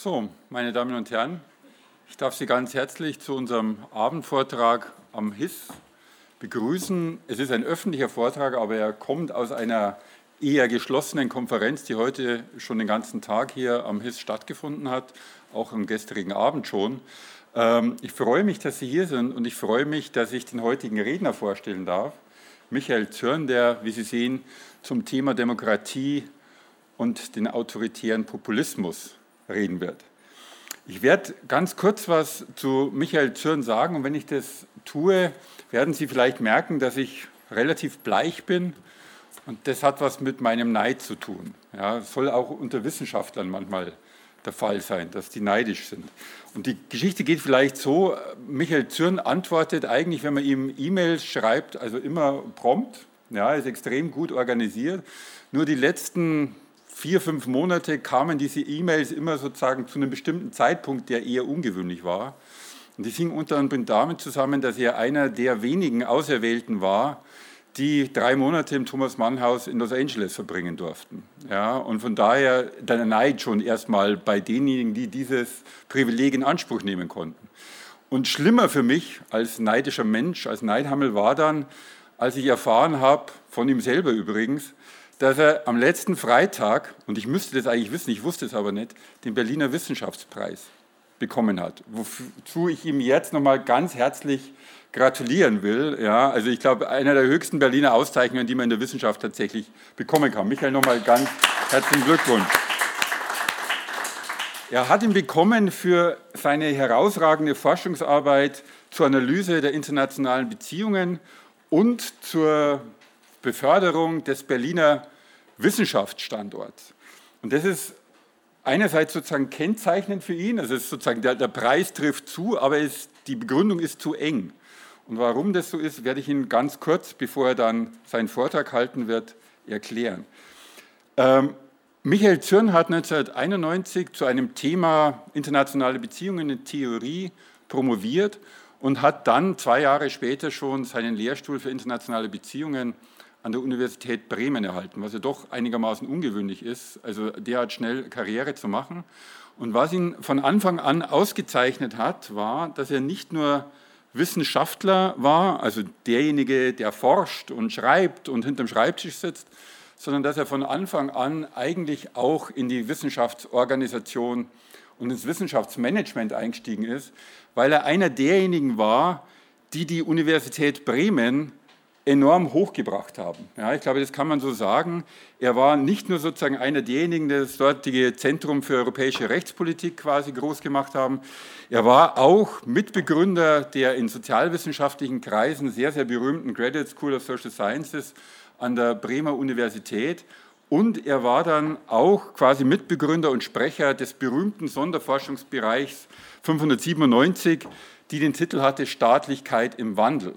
So, meine Damen und Herren, ich darf Sie ganz herzlich zu unserem Abendvortrag am HIS begrüßen. Es ist ein öffentlicher Vortrag, aber er kommt aus einer eher geschlossenen Konferenz, die heute schon den ganzen Tag hier am HIS stattgefunden hat, auch am gestrigen Abend schon. Ähm, ich freue mich, dass Sie hier sind und ich freue mich, dass ich den heutigen Redner vorstellen darf. Michael Zürn, der, wie Sie sehen, zum Thema Demokratie und den autoritären Populismus reden wird. Ich werde ganz kurz was zu Michael Zürn sagen und wenn ich das tue, werden Sie vielleicht merken, dass ich relativ bleich bin und das hat was mit meinem Neid zu tun. Ja, soll auch unter Wissenschaftlern manchmal der Fall sein, dass die neidisch sind. Und die Geschichte geht vielleicht so, Michael Zürn antwortet eigentlich, wenn man ihm E-Mails schreibt, also immer prompt, ja, ist extrem gut organisiert. Nur die letzten vier, fünf Monate kamen diese E-Mails immer sozusagen zu einem bestimmten Zeitpunkt, der eher ungewöhnlich war. Und das hing unter anderem damit zusammen, dass er einer der wenigen Auserwählten war, die drei Monate im Thomas Mann Haus in Los Angeles verbringen durften. Ja, und von daher der Neid schon erstmal bei denjenigen, die dieses Privileg in Anspruch nehmen konnten. Und schlimmer für mich als neidischer Mensch, als Neidhammel war dann, als ich erfahren habe, von ihm selber übrigens, dass er am letzten Freitag, und ich müsste das eigentlich wissen, ich wusste es aber nicht, den Berliner Wissenschaftspreis bekommen hat, wozu ich ihm jetzt nochmal ganz herzlich gratulieren will. Ja, also ich glaube, einer der höchsten Berliner Auszeichnungen, die man in der Wissenschaft tatsächlich bekommen kann. Michael, nochmal ganz herzlichen Glückwunsch. Er hat ihn bekommen für seine herausragende Forschungsarbeit zur Analyse der internationalen Beziehungen und zur Beförderung des Berliner Wissenschaftsstandorts. Und das ist einerseits sozusagen kennzeichnend für ihn, also sozusagen der, der Preis trifft zu, aber es, die Begründung ist zu eng. Und warum das so ist, werde ich Ihnen ganz kurz, bevor er dann seinen Vortrag halten wird, erklären. Ähm, Michael Zürn hat 1991 zu einem Thema internationale Beziehungen in Theorie promoviert und hat dann zwei Jahre später schon seinen Lehrstuhl für internationale Beziehungen an der Universität Bremen erhalten, was ja doch einigermaßen ungewöhnlich ist, also derart schnell Karriere zu machen. Und was ihn von Anfang an ausgezeichnet hat, war, dass er nicht nur Wissenschaftler war, also derjenige, der forscht und schreibt und hinterm Schreibtisch sitzt, sondern dass er von Anfang an eigentlich auch in die Wissenschaftsorganisation und ins Wissenschaftsmanagement eingestiegen ist, weil er einer derjenigen war, die die Universität Bremen enorm hochgebracht haben. Ja, ich glaube, das kann man so sagen. Er war nicht nur sozusagen einer derjenigen, die das dortige Zentrum für europäische Rechtspolitik quasi groß gemacht haben. Er war auch Mitbegründer der in sozialwissenschaftlichen Kreisen sehr, sehr berühmten Graduate School of Social Sciences an der Bremer Universität. Und er war dann auch quasi Mitbegründer und Sprecher des berühmten Sonderforschungsbereichs 597, die den Titel hatte Staatlichkeit im Wandel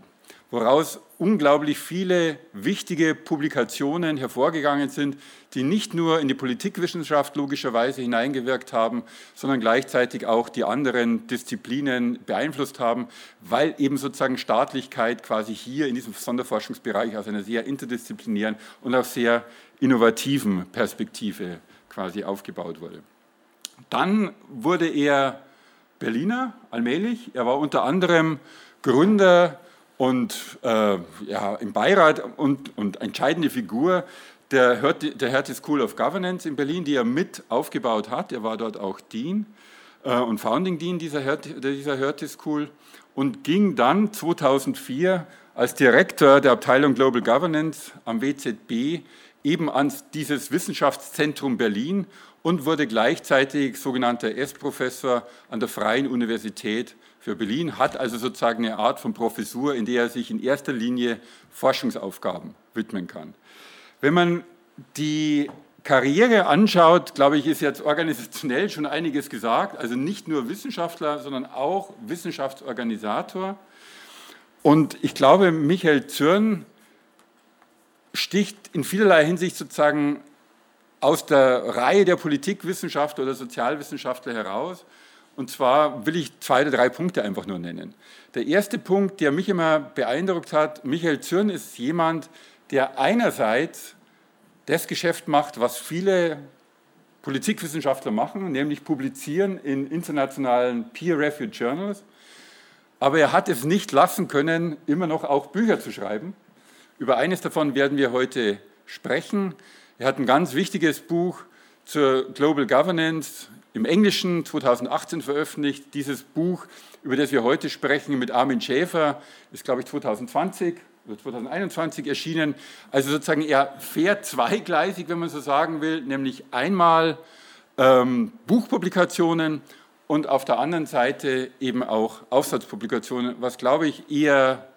woraus unglaublich viele wichtige Publikationen hervorgegangen sind, die nicht nur in die Politikwissenschaft logischerweise hineingewirkt haben, sondern gleichzeitig auch die anderen Disziplinen beeinflusst haben, weil eben sozusagen Staatlichkeit quasi hier in diesem Sonderforschungsbereich aus einer sehr interdisziplinären und auch sehr innovativen Perspektive quasi aufgebaut wurde. Dann wurde er Berliner allmählich. Er war unter anderem Gründer und äh, ja, im Beirat und, und entscheidende Figur der, Hertie, der Hertie School of Governance in Berlin, die er mit aufgebaut hat. Er war dort auch Dean äh, und Founding Dean dieser Hertie, dieser Hertie School und ging dann 2004 als Direktor der Abteilung Global Governance am WZB eben an dieses Wissenschaftszentrum Berlin und wurde gleichzeitig sogenannter S-Professor an der Freien Universität für Berlin, hat also sozusagen eine Art von Professur, in der er sich in erster Linie Forschungsaufgaben widmen kann. Wenn man die Karriere anschaut, glaube ich, ist jetzt organisationell schon einiges gesagt. Also nicht nur Wissenschaftler, sondern auch Wissenschaftsorganisator. Und ich glaube, Michael Zürn sticht in vielerlei Hinsicht sozusagen aus der Reihe der Politikwissenschaftler oder Sozialwissenschaftler heraus. Und zwar will ich zwei oder drei Punkte einfach nur nennen. Der erste Punkt, der mich immer beeindruckt hat, Michael Zürn ist jemand, der einerseits das Geschäft macht, was viele Politikwissenschaftler machen, nämlich publizieren in internationalen Peer-Reviewed Journals. Aber er hat es nicht lassen können, immer noch auch Bücher zu schreiben. Über eines davon werden wir heute sprechen. Er hat ein ganz wichtiges Buch zur Global Governance im Englischen 2018 veröffentlicht. Dieses Buch, über das wir heute sprechen, mit Armin Schäfer, ist, glaube ich, 2020 oder 2021 erschienen. Also sozusagen eher fair zweigleisig, wenn man so sagen will, nämlich einmal ähm, Buchpublikationen und auf der anderen Seite eben auch Aufsatzpublikationen, was, glaube ich, eher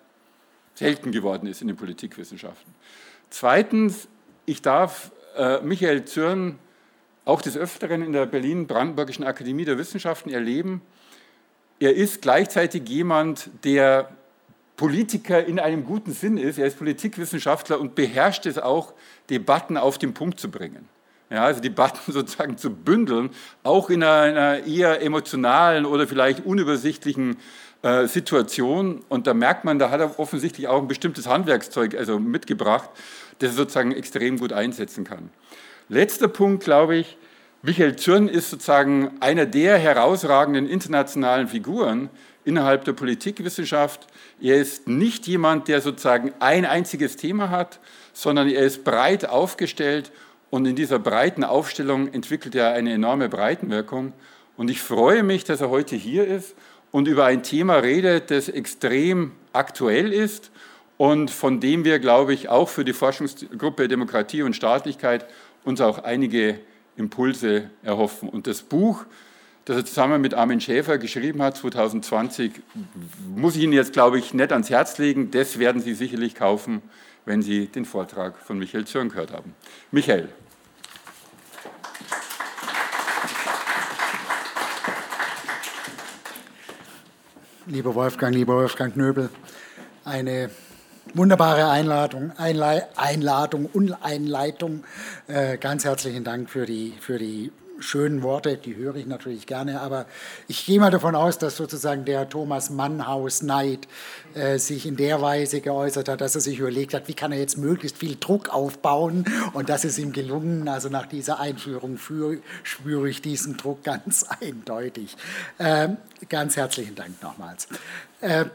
selten geworden ist in den Politikwissenschaften. Zweitens, ich darf äh, Michael Zürn auch des Öfteren in der Berlin-Brandenburgischen Akademie der Wissenschaften erleben. Er ist gleichzeitig jemand, der Politiker in einem guten Sinn ist. Er ist Politikwissenschaftler und beherrscht es auch, Debatten auf den Punkt zu bringen. Ja, also Debatten sozusagen zu bündeln, auch in einer eher emotionalen oder vielleicht unübersichtlichen äh, Situation. Und da merkt man, da hat er offensichtlich auch ein bestimmtes Handwerkszeug also mitgebracht, das er sozusagen extrem gut einsetzen kann. Letzter Punkt, glaube ich, Michael Zürn ist sozusagen einer der herausragenden internationalen Figuren innerhalb der Politikwissenschaft. Er ist nicht jemand, der sozusagen ein einziges Thema hat, sondern er ist breit aufgestellt und in dieser breiten Aufstellung entwickelt er eine enorme Breitenwirkung. Und ich freue mich, dass er heute hier ist und über ein Thema redet, das extrem aktuell ist und von dem wir, glaube ich, auch für die Forschungsgruppe Demokratie und Staatlichkeit uns auch einige Impulse erhoffen. Und das Buch, das er zusammen mit Armin Schäfer geschrieben hat, 2020, muss ich Ihnen jetzt, glaube ich, nicht ans Herz legen. Das werden Sie sicherlich kaufen, wenn Sie den Vortrag von Michael Zürn gehört haben. Michael. Lieber Wolfgang, lieber Wolfgang Knöbel, eine wunderbare Einladung, Einle Einladung und Einleitung. Äh, ganz herzlichen Dank für die, für die schönen Worte, die höre ich natürlich gerne, aber ich gehe mal davon aus, dass sozusagen der Thomas Mannhaus Neid äh, sich in der Weise geäußert hat, dass er sich überlegt hat, wie kann er jetzt möglichst viel Druck aufbauen und das ist ihm gelungen. Also nach dieser Einführung für, spüre ich diesen Druck ganz eindeutig. Äh, ganz herzlichen Dank nochmals. Äh,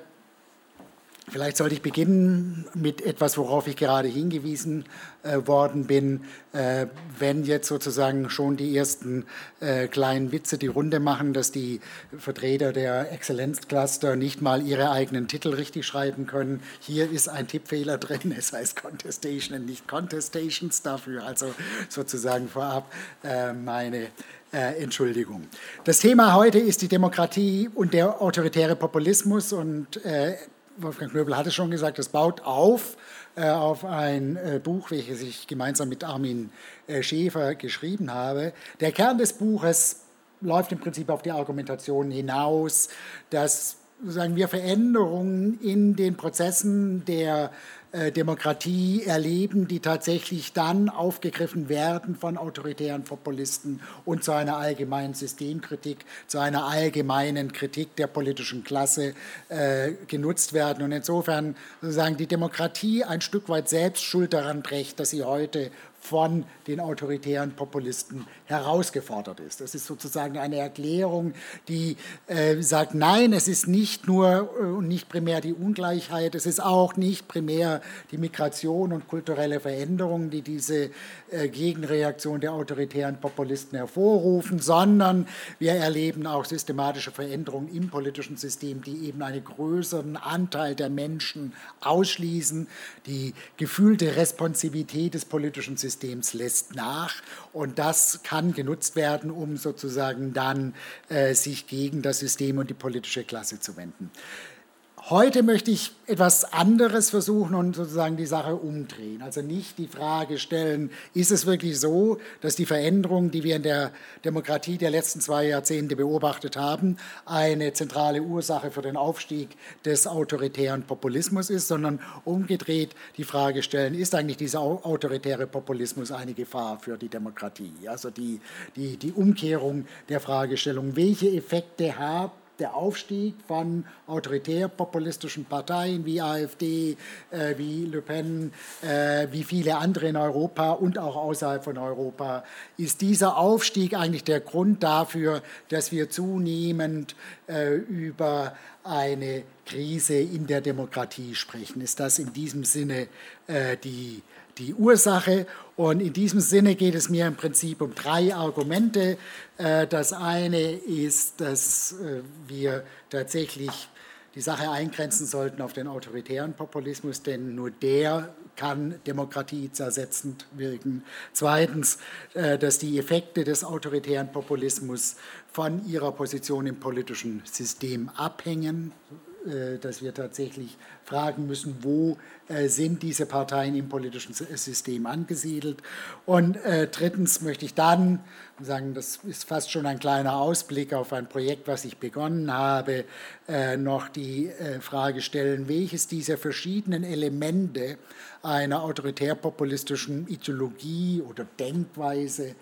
Vielleicht sollte ich beginnen mit etwas, worauf ich gerade hingewiesen äh, worden bin. Äh, wenn jetzt sozusagen schon die ersten äh, kleinen Witze die Runde machen, dass die Vertreter der Exzellenzcluster nicht mal ihre eigenen Titel richtig schreiben können. Hier ist ein Tippfehler drin, es heißt Contestation und nicht Contestations dafür. Also sozusagen vorab äh, meine äh, Entschuldigung. Das Thema heute ist die Demokratie und der autoritäre Populismus und äh, Wolfgang Knöbel hatte schon gesagt, es baut auf äh, auf ein äh, Buch, welches ich gemeinsam mit Armin äh, Schäfer geschrieben habe. Der Kern des Buches läuft im Prinzip auf die Argumentation hinaus, dass sagen wir Veränderungen in den Prozessen der Demokratie erleben, die tatsächlich dann aufgegriffen werden von autoritären Populisten und zu einer allgemeinen Systemkritik, zu einer allgemeinen Kritik der politischen Klasse äh, genutzt werden. Und insofern sozusagen die Demokratie ein Stück weit selbst schuld daran trägt, dass sie heute von den autoritären Populisten herausgefordert ist. Das ist sozusagen eine Erklärung, die äh, sagt, nein, es ist nicht nur äh, und nicht primär die Ungleichheit, es ist auch nicht primär die Migration und kulturelle Veränderung, die diese äh, Gegenreaktion der autoritären Populisten hervorrufen, sondern wir erleben auch systematische Veränderungen im politischen System, die eben einen größeren Anteil der Menschen ausschließen. Die gefühlte Responsivität des politischen Systems lässt nach und das kann genutzt werden, um sozusagen dann äh, sich gegen das System und die politische Klasse zu wenden. Heute möchte ich etwas anderes versuchen und sozusagen die Sache umdrehen. Also nicht die Frage stellen, ist es wirklich so, dass die Veränderung, die wir in der Demokratie der letzten zwei Jahrzehnte beobachtet haben, eine zentrale Ursache für den Aufstieg des autoritären Populismus ist, sondern umgedreht die Frage stellen, ist eigentlich dieser autoritäre Populismus eine Gefahr für die Demokratie? Also die, die, die Umkehrung der Fragestellung, welche Effekte hat der Aufstieg von autoritär-populistischen Parteien wie AfD, äh, wie Le Pen, äh, wie viele andere in Europa und auch außerhalb von Europa, ist dieser Aufstieg eigentlich der Grund dafür, dass wir zunehmend äh, über eine Krise in der Demokratie sprechen. Ist das in diesem Sinne äh, die die Ursache. Und in diesem Sinne geht es mir im Prinzip um drei Argumente. Äh, das eine ist, dass äh, wir tatsächlich die Sache eingrenzen sollten auf den autoritären Populismus, denn nur der kann Demokratie zersetzend wirken. Zweitens, äh, dass die Effekte des autoritären Populismus von ihrer Position im politischen System abhängen, dass wir tatsächlich fragen müssen, wo äh, sind diese Parteien im politischen System angesiedelt. Und äh, drittens möchte ich dann sagen, das ist fast schon ein kleiner Ausblick auf ein Projekt, was ich begonnen habe, noch die Frage stellen, welches dieser verschiedenen Elemente einer autoritär-populistischen Ideologie oder Denkweise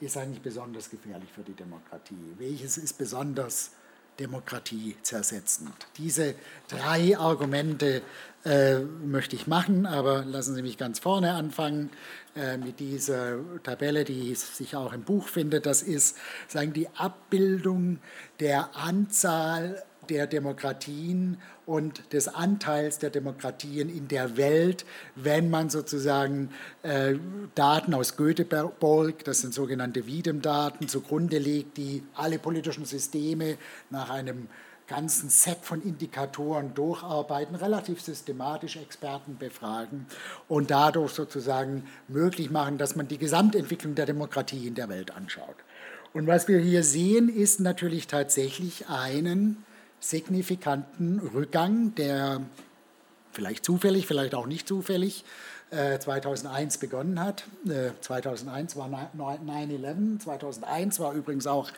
ist eigentlich besonders gefährlich für die Demokratie? Welches ist besonders Demokratie zersetzend. Diese drei Argumente äh, möchte ich machen, aber lassen Sie mich ganz vorne anfangen äh, mit dieser Tabelle, die sich auch im Buch findet. Das ist sagen die Abbildung der Anzahl der Demokratien und des Anteils der Demokratien in der Welt, wenn man sozusagen äh, Daten aus Göteborg, das sind sogenannte Wiedem-Daten, zugrunde legt, die alle politischen Systeme nach einem ganzen Set von Indikatoren durcharbeiten, relativ systematisch Experten befragen und dadurch sozusagen möglich machen, dass man die Gesamtentwicklung der Demokratie in der Welt anschaut. Und was wir hier sehen, ist natürlich tatsächlich einen signifikanten Rückgang, der vielleicht zufällig, vielleicht auch nicht zufällig 2001 äh, begonnen hat. 2001 äh, war 9-11, 2001 war übrigens auch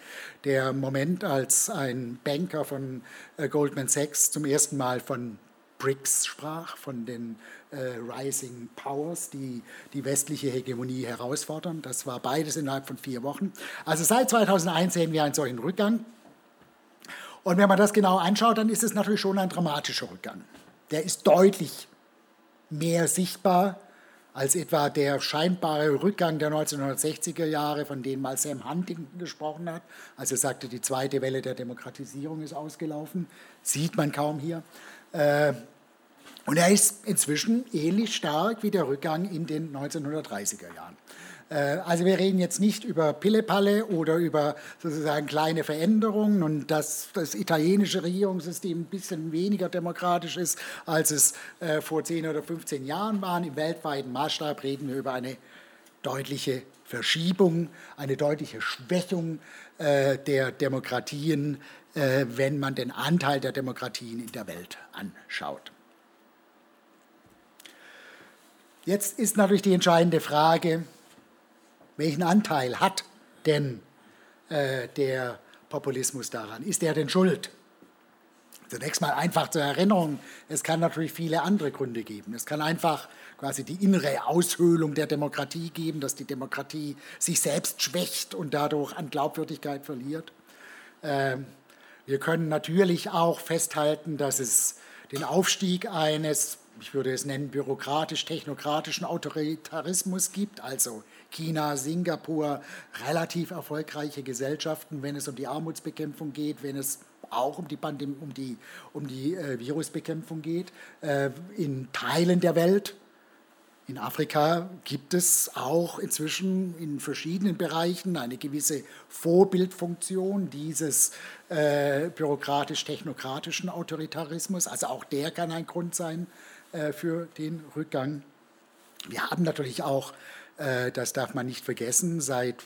der Moment, als ein Banker von äh, Goldman Sachs zum ersten Mal von BRICS sprach, von den Rising Powers, die die westliche Hegemonie herausfordern. Das war beides innerhalb von vier Wochen. Also seit 2001 sehen wir einen solchen Rückgang. Und wenn man das genau anschaut, dann ist es natürlich schon ein dramatischer Rückgang. Der ist deutlich mehr sichtbar als etwa der scheinbare Rückgang der 1960er Jahre, von dem mal Sam Huntington gesprochen hat, als er sagte, die zweite Welle der Demokratisierung ist ausgelaufen, sieht man kaum hier. Äh, und er ist inzwischen ähnlich stark wie der Rückgang in den 1930er Jahren. Äh, also wir reden jetzt nicht über Pillepalle oder über sozusagen kleine Veränderungen und dass das italienische Regierungssystem ein bisschen weniger demokratisch ist, als es äh, vor 10 oder 15 Jahren war. Im weltweiten Maßstab reden wir über eine deutliche Verschiebung, eine deutliche Schwächung äh, der Demokratien, wenn man den Anteil der Demokratien in der Welt anschaut. Jetzt ist natürlich die entscheidende Frage, welchen Anteil hat denn äh, der Populismus daran? Ist er denn schuld? Zunächst mal einfach zur Erinnerung, es kann natürlich viele andere Gründe geben. Es kann einfach quasi die innere Aushöhlung der Demokratie geben, dass die Demokratie sich selbst schwächt und dadurch an Glaubwürdigkeit verliert. Ähm, wir können natürlich auch festhalten, dass es den Aufstieg eines, ich würde es nennen, bürokratisch-technokratischen Autoritarismus gibt, also China, Singapur, relativ erfolgreiche Gesellschaften, wenn es um die Armutsbekämpfung geht, wenn es auch um die, Pandemie, um die, um die äh, Virusbekämpfung geht. Äh, in Teilen der Welt, in Afrika, gibt es auch inzwischen in verschiedenen Bereichen eine gewisse Vorbildfunktion dieses äh, bürokratisch-technokratischen Autoritarismus. Also auch der kann ein Grund sein äh, für den Rückgang. Wir haben natürlich auch das darf man nicht vergessen, seit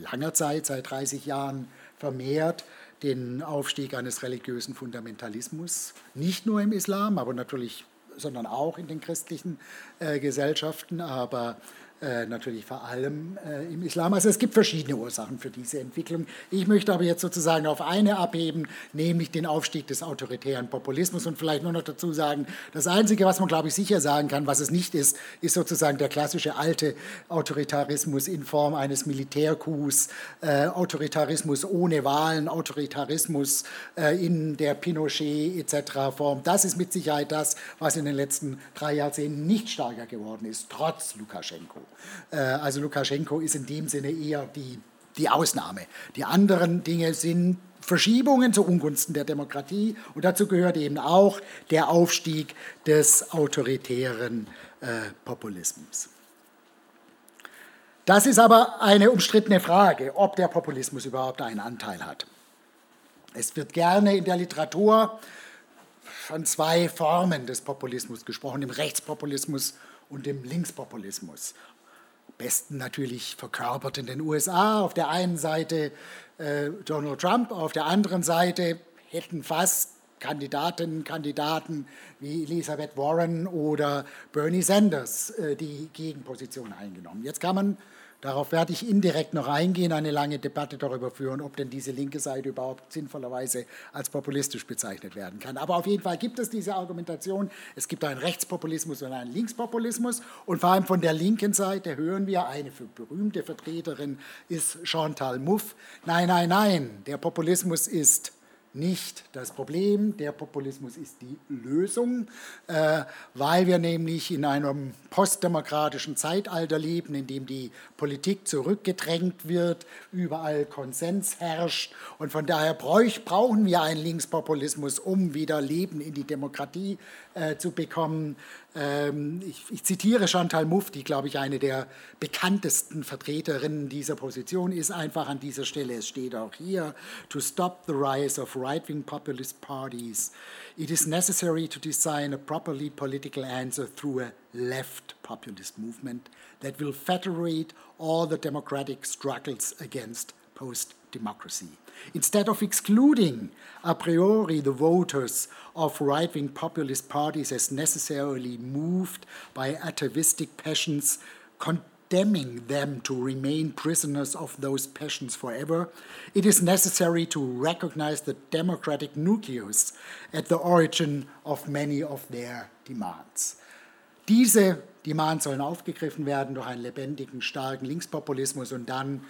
langer Zeit, seit 30 Jahren vermehrt den Aufstieg eines religiösen Fundamentalismus, nicht nur im Islam, aber natürlich, sondern auch in den christlichen äh, Gesellschaften. Aber äh, natürlich vor allem äh, im Islam. Also es gibt verschiedene Ursachen für diese Entwicklung. Ich möchte aber jetzt sozusagen auf eine abheben, nämlich den Aufstieg des autoritären Populismus und vielleicht nur noch dazu sagen, das Einzige, was man, glaube ich, sicher sagen kann, was es nicht ist, ist sozusagen der klassische alte Autoritarismus in Form eines Militärcoups, äh, Autoritarismus ohne Wahlen, Autoritarismus äh, in der Pinochet etc. Form. Das ist mit Sicherheit das, was in den letzten drei Jahrzehnten nicht stärker geworden ist, trotz Lukaschenko. Äh, also Lukaschenko ist in dem Sinne eher die, die Ausnahme. Die anderen Dinge sind Verschiebungen zu Ungunsten der Demokratie und dazu gehört eben auch der Aufstieg des autoritären äh, Populismus. Das ist aber eine umstrittene Frage, ob der Populismus überhaupt einen Anteil hat. Es wird gerne in der Literatur von zwei Formen des Populismus gesprochen, dem Rechtspopulismus und dem Linkspopulismus besten natürlich verkörpert in den USA. Auf der einen Seite äh, Donald Trump, auf der anderen Seite hätten fast Kandidatinnen, Kandidaten wie Elizabeth Warren oder Bernie Sanders äh, die Gegenposition eingenommen. Jetzt kann man Darauf werde ich indirekt noch eingehen, eine lange Debatte darüber führen, ob denn diese linke Seite überhaupt sinnvollerweise als populistisch bezeichnet werden kann. Aber auf jeden Fall gibt es diese Argumentation. Es gibt einen Rechtspopulismus und einen Linkspopulismus. Und vor allem von der linken Seite hören wir, eine berühmte Vertreterin ist Chantal Mouffe. Nein, nein, nein, der Populismus ist nicht das Problem. Der Populismus ist die Lösung, äh, weil wir nämlich in einem postdemokratischen Zeitalter leben, in dem die Politik zurückgedrängt wird, überall Konsens herrscht. Und von daher brauchen wir einen Linkspopulismus, um wieder Leben in die Demokratie äh, zu bekommen. Ähm, ich, ich, zitiere Chantal Mouffe, die, glaube ich, eine der bekanntesten Vertreterinnen dieser Position ist, einfach an dieser Stelle. Es steht auch hier, to stop the rise of right-wing populist parties, it is necessary to design a properly political answer through a left populist movement that will federate all the democratic struggles against post-democracy. Instead of excluding a priori the voters of right wing populist parties as necessarily moved by atavistic passions, condemning them to remain prisoners of those passions forever, it is necessary to recognize the democratic nucleus at the origin of many of their demands. Diese Demands sollen aufgegriffen werden durch einen lebendigen, starken Linkspopulismus und dann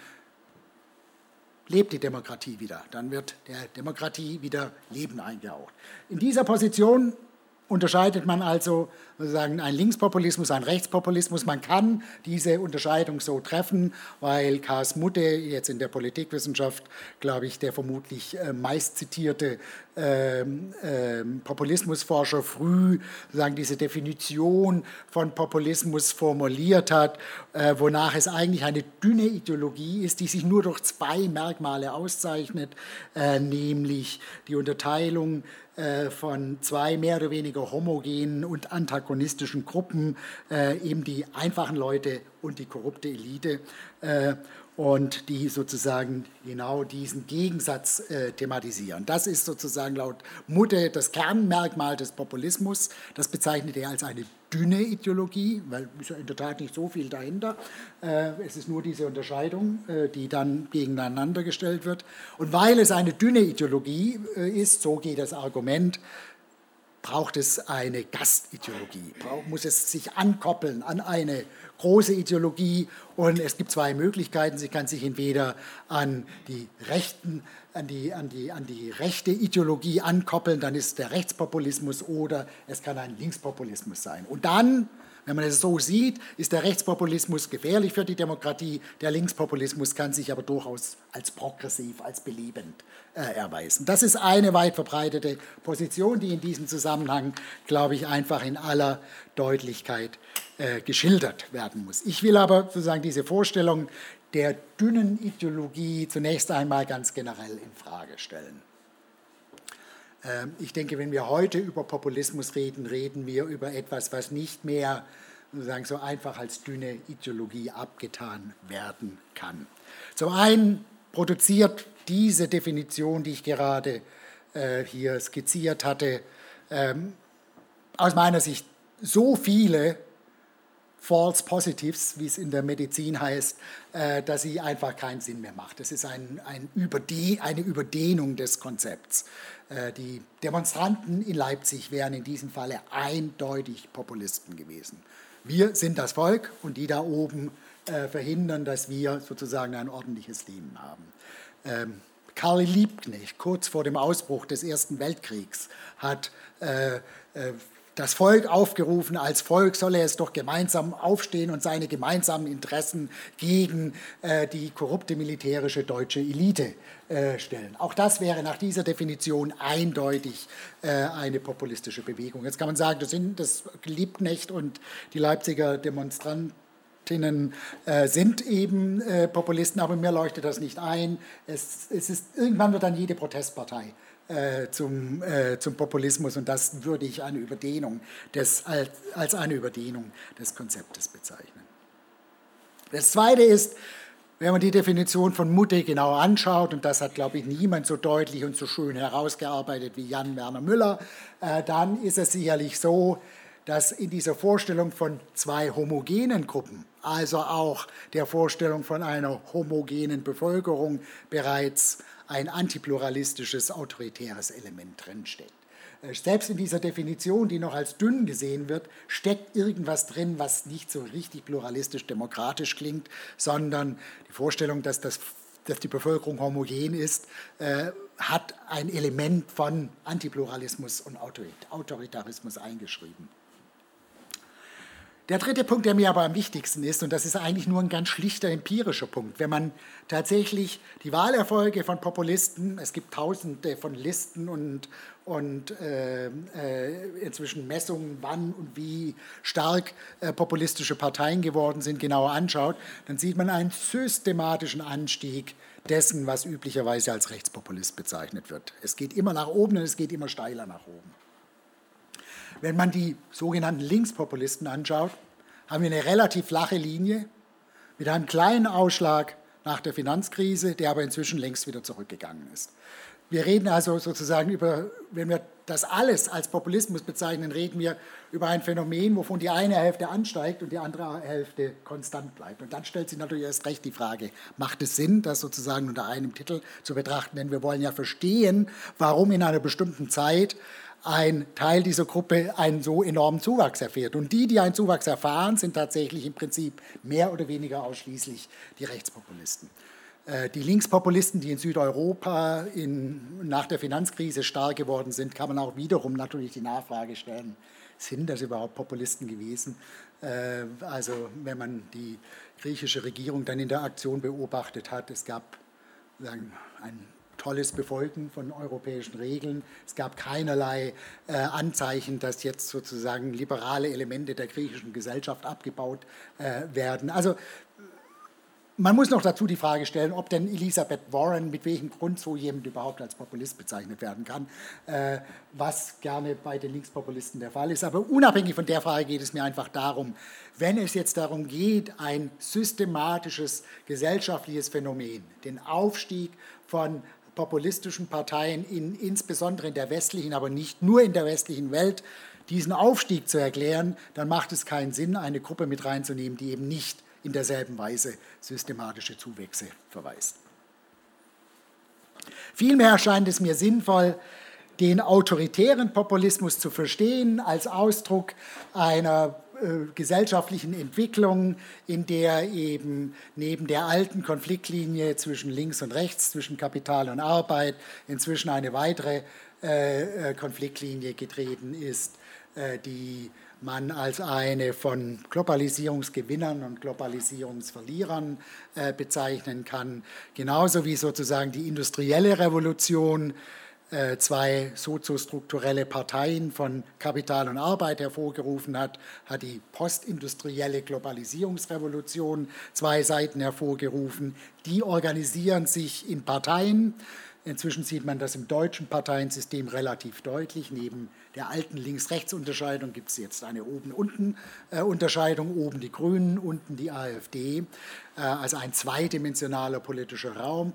lebt die Demokratie wieder. Dann wird der Demokratie wieder Leben eingehaucht. In dieser Position unterscheidet man also sozusagen einen Linkspopulismus, einen Rechtspopulismus. Man kann diese Unterscheidung so treffen, weil K.S. Mutte jetzt in der Politikwissenschaft, glaube ich, der vermutlich äh, meist zitierte ähm, ähm, Populismusforscher früh sozusagen diese Definition von Populismus formuliert hat, äh, wonach es eigentlich eine dünne Ideologie ist, die sich nur durch zwei Merkmale auszeichnet, äh, nämlich die Unterteilung von zwei mehr oder weniger homogenen und antagonistischen Gruppen, äh, eben die einfachen Leute und die korrupte Elite. Äh, und die sozusagen genau diesen Gegensatz äh, thematisieren. Das ist sozusagen laut Mutte das Kernmerkmal des Populismus. Das bezeichnet er als eine dünne Ideologie, weil ist ja in der Tat nicht so viel dahinter. Äh, es ist nur diese Unterscheidung, äh, die dann gegeneinander gestellt wird. Und weil es eine dünne Ideologie äh, ist, so geht das Argument, braucht es eine Gastideologie, muss es sich ankoppeln an eine große Ideologie und es gibt zwei Möglichkeiten. Sie kann sich entweder an die rechten an die, an, die, an die rechte Ideologie ankoppeln, dann ist der Rechtspopulismus oder es kann ein Linkspopulismus sein. Und dann wenn man es so sieht, ist der Rechtspopulismus gefährlich für die Demokratie, der Linkspopulismus kann sich aber durchaus als progressiv, als belebend äh, erweisen. Das ist eine weit verbreitete Position, die in diesem Zusammenhang, glaube ich, einfach in aller Deutlichkeit äh, geschildert werden muss. Ich will aber sozusagen diese Vorstellung der dünnen Ideologie zunächst einmal ganz generell in Frage stellen. Ähm, ich denke, wenn wir heute über Populismus reden, reden wir über etwas, was nicht mehr sozusagen so einfach als dünne Ideologie abgetan werden kann. Zum einen produziert diese Definition, die ich gerade äh, hier skizziert hatte, ähm, aus meiner Sicht so viele False Positives, wie es in der Medizin heißt, äh, dass sie einfach keinen Sinn mehr macht. Das ist ein, ein Überde eine Überdehnung des Konzepts. Äh, die Demonstranten in Leipzig wären in diesem Falle eindeutig Populisten gewesen. Wir sind das Volk und die da oben äh, verhindern, dass wir sozusagen ein ordentliches Leben haben. Ähm, Karl Liebknecht, kurz vor dem Ausbruch des Ersten Weltkriegs, hat äh, äh, das Volk aufgerufen, als Volk solle es doch gemeinsam aufstehen und seine gemeinsamen Interessen gegen äh, die korrupte militärische deutsche Elite äh, stellen. Auch das wäre nach dieser Definition eindeutig äh, eine populistische Bewegung. Jetzt kann man sagen, das sind das Liebknecht und die Leipziger Demonstrantinnen äh, sind eben äh, Populisten, aber mir leuchtet das nicht ein. Es, es ist, irgendwann wird dann jede Protestpartei äh, zum, äh, zum Populismus und das würde ich eine Überdehnung des, als, als eine Überdehnung des Konzeptes bezeichnen. Das Zweite ist, wenn man die Definition von Mutte genau anschaut, und das hat, glaube ich, niemand so deutlich und so schön herausgearbeitet wie Jan Werner Müller, äh, dann ist es sicherlich so, dass in dieser Vorstellung von zwei homogenen Gruppen, also auch der Vorstellung von einer homogenen Bevölkerung bereits ein antipluralistisches, autoritäres Element drinsteckt. Äh, selbst in dieser Definition, die noch als dünn gesehen wird, steckt irgendwas drin, was nicht so richtig pluralistisch-demokratisch klingt, sondern die Vorstellung, dass, das, dass die Bevölkerung homogen ist, äh, hat ein Element von Antipluralismus und Autoritarismus eingeschrieben. Der dritte Punkt, der mir aber am wichtigsten ist, und das ist eigentlich nur ein ganz schlichter empirischer Punkt, wenn man tatsächlich die Wahlerfolge von Populisten, es gibt tausende von Listen und, und äh, äh, inzwischen Messungen, wann und wie stark äh, populistische Parteien geworden sind, genauer anschaut, dann sieht man einen systematischen Anstieg dessen, was üblicherweise als Rechtspopulist bezeichnet wird. Es geht immer nach oben und es geht immer steiler nach oben. Wenn man die sogenannten Linkspopulisten anschaut, haben wir eine relativ flache Linie mit einem kleinen Ausschlag nach der Finanzkrise, der aber inzwischen längst wieder zurückgegangen ist. Wir reden also sozusagen über, wenn wir das alles als Populismus bezeichnen, reden wir über ein Phänomen, wovon die eine Hälfte ansteigt und die andere Hälfte konstant bleibt. Und dann stellt sich natürlich erst recht die Frage, macht es Sinn, das sozusagen unter einem Titel zu betrachten? Denn wir wollen ja verstehen, warum in einer bestimmten Zeit ein Teil dieser Gruppe einen so enormen Zuwachs erfährt. Und die, die einen Zuwachs erfahren, sind tatsächlich im Prinzip mehr oder weniger ausschließlich die Rechtspopulisten. Äh, die Linkspopulisten, die in Südeuropa in, nach der Finanzkrise stark geworden sind, kann man auch wiederum natürlich die Nachfrage stellen, sind das überhaupt Populisten gewesen? Äh, also wenn man die griechische Regierung dann in der Aktion beobachtet hat, es gab sagen, ein tolles Befolgen von europäischen Regeln. Es gab keinerlei äh, Anzeichen, dass jetzt sozusagen liberale Elemente der griechischen Gesellschaft abgebaut äh, werden. Also man muss noch dazu die Frage stellen, ob denn Elisabeth Warren mit welchem Grund so jemand überhaupt als Populist bezeichnet werden kann, äh, was gerne bei den Linkspopulisten der Fall ist. Aber unabhängig von der Frage geht es mir einfach darum, wenn es jetzt darum geht, ein systematisches gesellschaftliches Phänomen, den Aufstieg von populistischen Parteien, in, insbesondere in der westlichen, aber nicht nur in der westlichen Welt, diesen Aufstieg zu erklären, dann macht es keinen Sinn, eine Gruppe mit reinzunehmen, die eben nicht in derselben Weise systematische Zuwächse verweist. Vielmehr erscheint es mir sinnvoll, den autoritären Populismus zu verstehen als Ausdruck einer gesellschaftlichen Entwicklung, in der eben neben der alten Konfliktlinie zwischen links und rechts, zwischen Kapital und Arbeit, inzwischen eine weitere äh, äh Konfliktlinie getreten ist, äh, die man als eine von Globalisierungsgewinnern und Globalisierungsverlierern äh, bezeichnen kann, genauso wie sozusagen die industrielle Revolution äh, zwei soziostrukturelle Parteien von Kapital und Arbeit hervorgerufen hat, hat die postindustrielle Globalisierungsrevolution zwei Seiten hervorgerufen. Die organisieren sich in Parteien. Inzwischen sieht man das im deutschen Parteiensystem relativ deutlich. Neben der alten Links-Rechts-Unterscheidung gibt es jetzt eine Oben-Unten-Unterscheidung. Oben die Grünen, unten die AfD. Äh, also ein zweidimensionaler politischer Raum.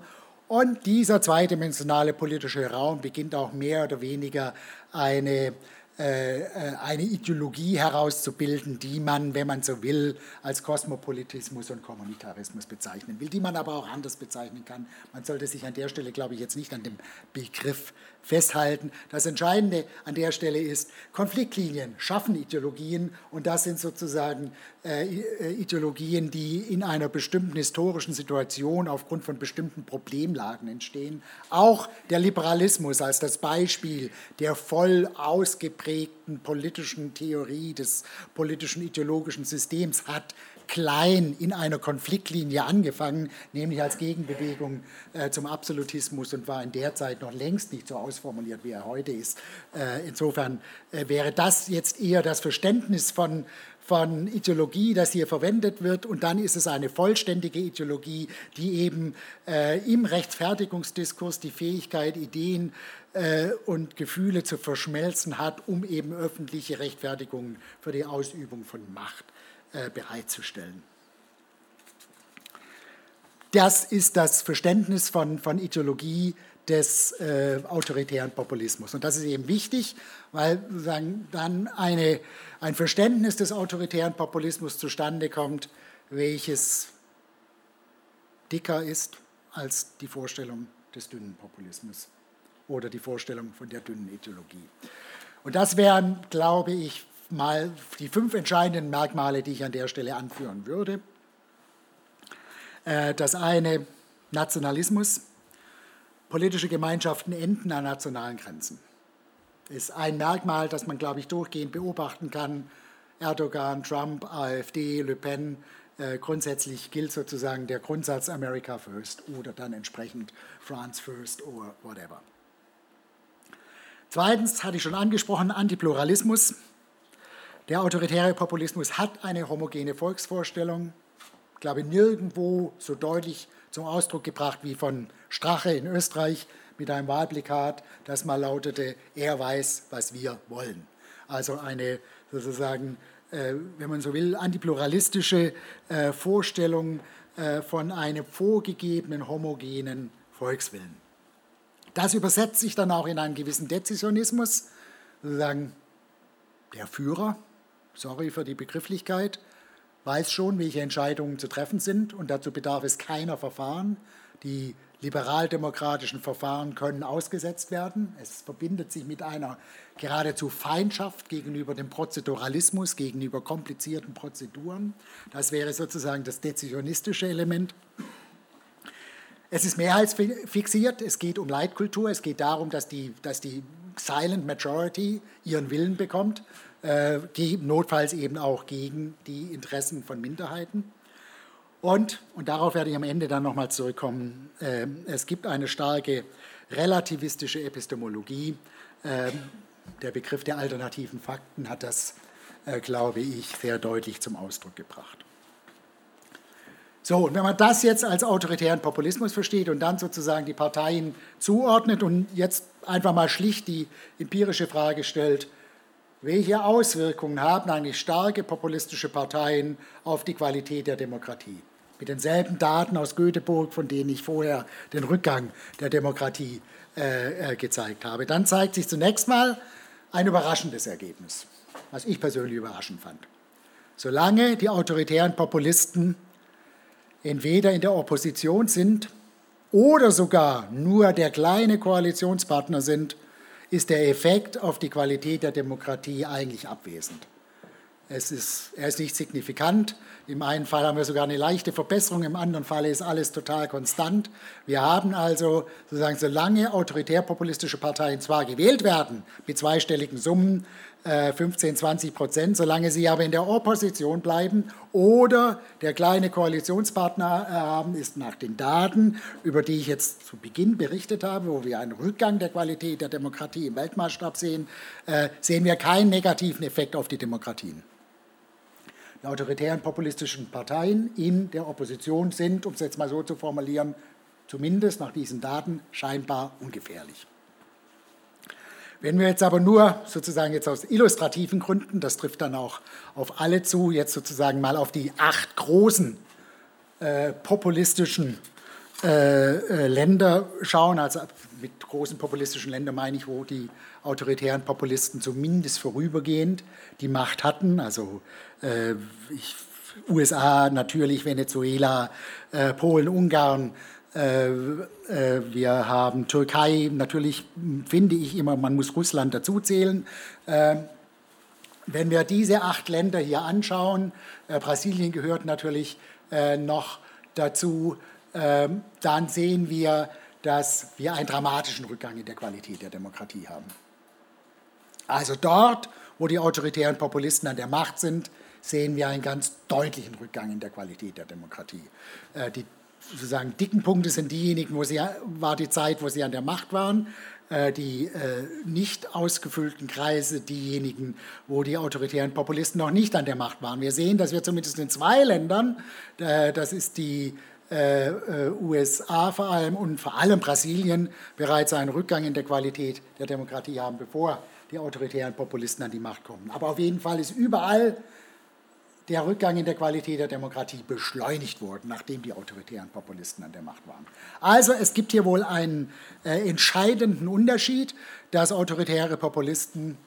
Und dieser zweidimensionale politische Raum beginnt auch mehr oder weniger eine äh, äh, eine Ideologie herauszubilden, die man, wenn man so will, als Kosmopolitismus und Kommunitarismus bezeichnen will, die man aber auch anders bezeichnen kann. Man sollte sich an der Stelle, glaube ich, jetzt nicht an dem Begriff festhalten. Das Entscheidende an der Stelle ist, Konfliktlinien schaffen Ideologien und das sind sozusagen äh, äh, Ideologien, die in einer bestimmten historischen Situation aufgrund von bestimmten Problemlagen entstehen. Auch der Liberalismus als das Beispiel der voll ausgeprägten politischen Theorie des politischen ideologischen Systems hat klein in einer Konfliktlinie angefangen, nämlich als Gegenbewegung äh, zum Absolutismus und war in der Zeit noch längst nicht so ausformuliert, wie er heute ist. Äh, insofern äh, wäre das jetzt eher das Verständnis von von Ideologie, das hier verwendet wird. Und dann ist es eine vollständige Ideologie, die eben äh, im Rechtfertigungsdiskurs die Fähigkeit, Ideen äh, und Gefühle zu verschmelzen hat, um eben öffentliche Rechtfertigungen für die Ausübung von Macht bereitzustellen. Das ist das Verständnis von, von Ideologie des äh, autoritären Populismus. Und das ist eben wichtig, weil dann eine, ein Verständnis des autoritären Populismus zustande kommt, welches dicker ist als die Vorstellung des dünnen Populismus oder die Vorstellung von der dünnen Ideologie. Und das wären, glaube ich, mal die fünf entscheidenden Merkmale, die ich an der Stelle anführen würde. Äh, das eine Nationalismus, politische Gemeinschaften enden an nationalen Grenzen. Ist ein Merkmal, das man, glaube ich, durchgehend beobachten kann. Erdogan, Trump, AfD, Le Pen. Äh, grundsätzlich gilt sozusagen der Grundsatz America First oder dann entsprechend France First oder whatever. Zweitens hatte ich schon angesprochen, Antipluralismus. Der autoritäre Populismus hat eine homogene Volksvorstellung. Ich glaube, nirgendwo so deutlich zum Ausdruck gebracht wie von Strache in Österreich mit einem Wahlplakat, das mal lautete, er weiß, was wir wollen. Also eine sozusagen, äh, wenn man so will, antipluralistische äh, Vorstellung äh, von einem vorgegebenen homogenen Volkswillen. Das übersetzt sich dann auch in einen gewissen Dezisionismus, sozusagen der Führer, sorry für die Begrifflichkeit, weiß schon, welche Entscheidungen zu treffen sind und dazu bedarf es keiner Verfahren. Die liberaldemokratischen Verfahren können ausgesetzt werden. Es verbindet sich mit einer geradezu Feindschaft gegenüber dem Prozeduralismus, gegenüber komplizierten Prozeduren. Das wäre sozusagen das dezisionistische Element. Es ist mehrheitsfixiert, es geht um Leitkultur, es geht darum, dass die, dass die Silent Majority ihren Willen bekommt äh, notfalls eben auch gegen die Interessen von Minderheiten. Und, und darauf werde ich am Ende dann nochmal zurückkommen, äh, es gibt eine starke relativistische Epistemologie. Äh, der Begriff der alternativen Fakten hat das, äh, glaube ich, sehr deutlich zum Ausdruck gebracht. So, und wenn man das jetzt als autoritären Populismus versteht und dann sozusagen die Parteien zuordnet und jetzt einfach mal schlicht die empirische Frage stellt, welche Auswirkungen haben eigentlich starke populistische Parteien auf die Qualität der Demokratie? Mit denselben Daten aus Göteborg, von denen ich vorher den Rückgang der Demokratie äh, äh, gezeigt habe. Dann zeigt sich zunächst mal ein überraschendes Ergebnis, was ich persönlich überraschend fand. Solange die autoritären Populisten entweder in der Opposition sind oder sogar nur der kleine Koalitionspartner sind, ist der Effekt auf die Qualität der Demokratie eigentlich abwesend. Es ist, er ist nicht signifikant. Im einen Fall haben wir sogar eine leichte Verbesserung, im anderen Fall ist alles total konstant. Wir haben also sozusagen, solange autoritär-populistische Parteien zwar gewählt werden mit zweistelligen Summen, 15, äh, 20 Prozent, solange sie aber in der Opposition bleiben oder der kleine Koalitionspartner äh, haben, ist nach den Daten, über die ich jetzt zu Beginn berichtet habe, wo wir einen Rückgang der Qualität der Demokratie im Weltmaßstab sehen, äh, sehen wir keinen negativen Effekt auf die Demokratien. Die autoritären populistischen Parteien in der Opposition sind, um es jetzt mal so zu formulieren, zumindest nach diesen Daten scheinbar ungefährlich. Wenn wir jetzt aber nur sozusagen jetzt aus illustrativen Gründen, das trifft dann auch auf alle zu, jetzt sozusagen mal auf die acht großen äh, populistischen äh, Länder schauen, also mit großen populistischen Ländern meine ich, wo die autoritären Populisten zumindest vorübergehend die Macht hatten, also äh, ich, USA natürlich, Venezuela, äh, Polen, Ungarn, äh, äh, wir haben Türkei, natürlich finde ich immer, man muss Russland dazuzählen. Äh, wenn wir diese acht Länder hier anschauen, Brasilien gehört natürlich noch dazu, ähm, dann sehen wir, dass wir einen dramatischen Rückgang in der Qualität der Demokratie haben. Also dort, wo die autoritären Populisten an der Macht sind, sehen wir einen ganz deutlichen Rückgang in der Qualität der Demokratie. Die sozusagen dicken Punkte sind diejenigen, wo sie, war die Zeit, wo sie an der Macht waren. Äh, die äh, nicht ausgefüllten Kreise, diejenigen, wo die autoritären Populisten noch nicht an der Macht waren. Wir sehen, dass wir zumindest in zwei Ländern, äh, das ist die USA vor allem und vor allem Brasilien, bereits einen Rückgang in der Qualität der Demokratie haben, bevor die autoritären Populisten an die Macht kommen. Aber auf jeden Fall ist überall der Rückgang in der Qualität der Demokratie beschleunigt worden, nachdem die autoritären Populisten an der Macht waren. Also es gibt hier wohl einen äh, entscheidenden Unterschied, dass autoritäre Populisten,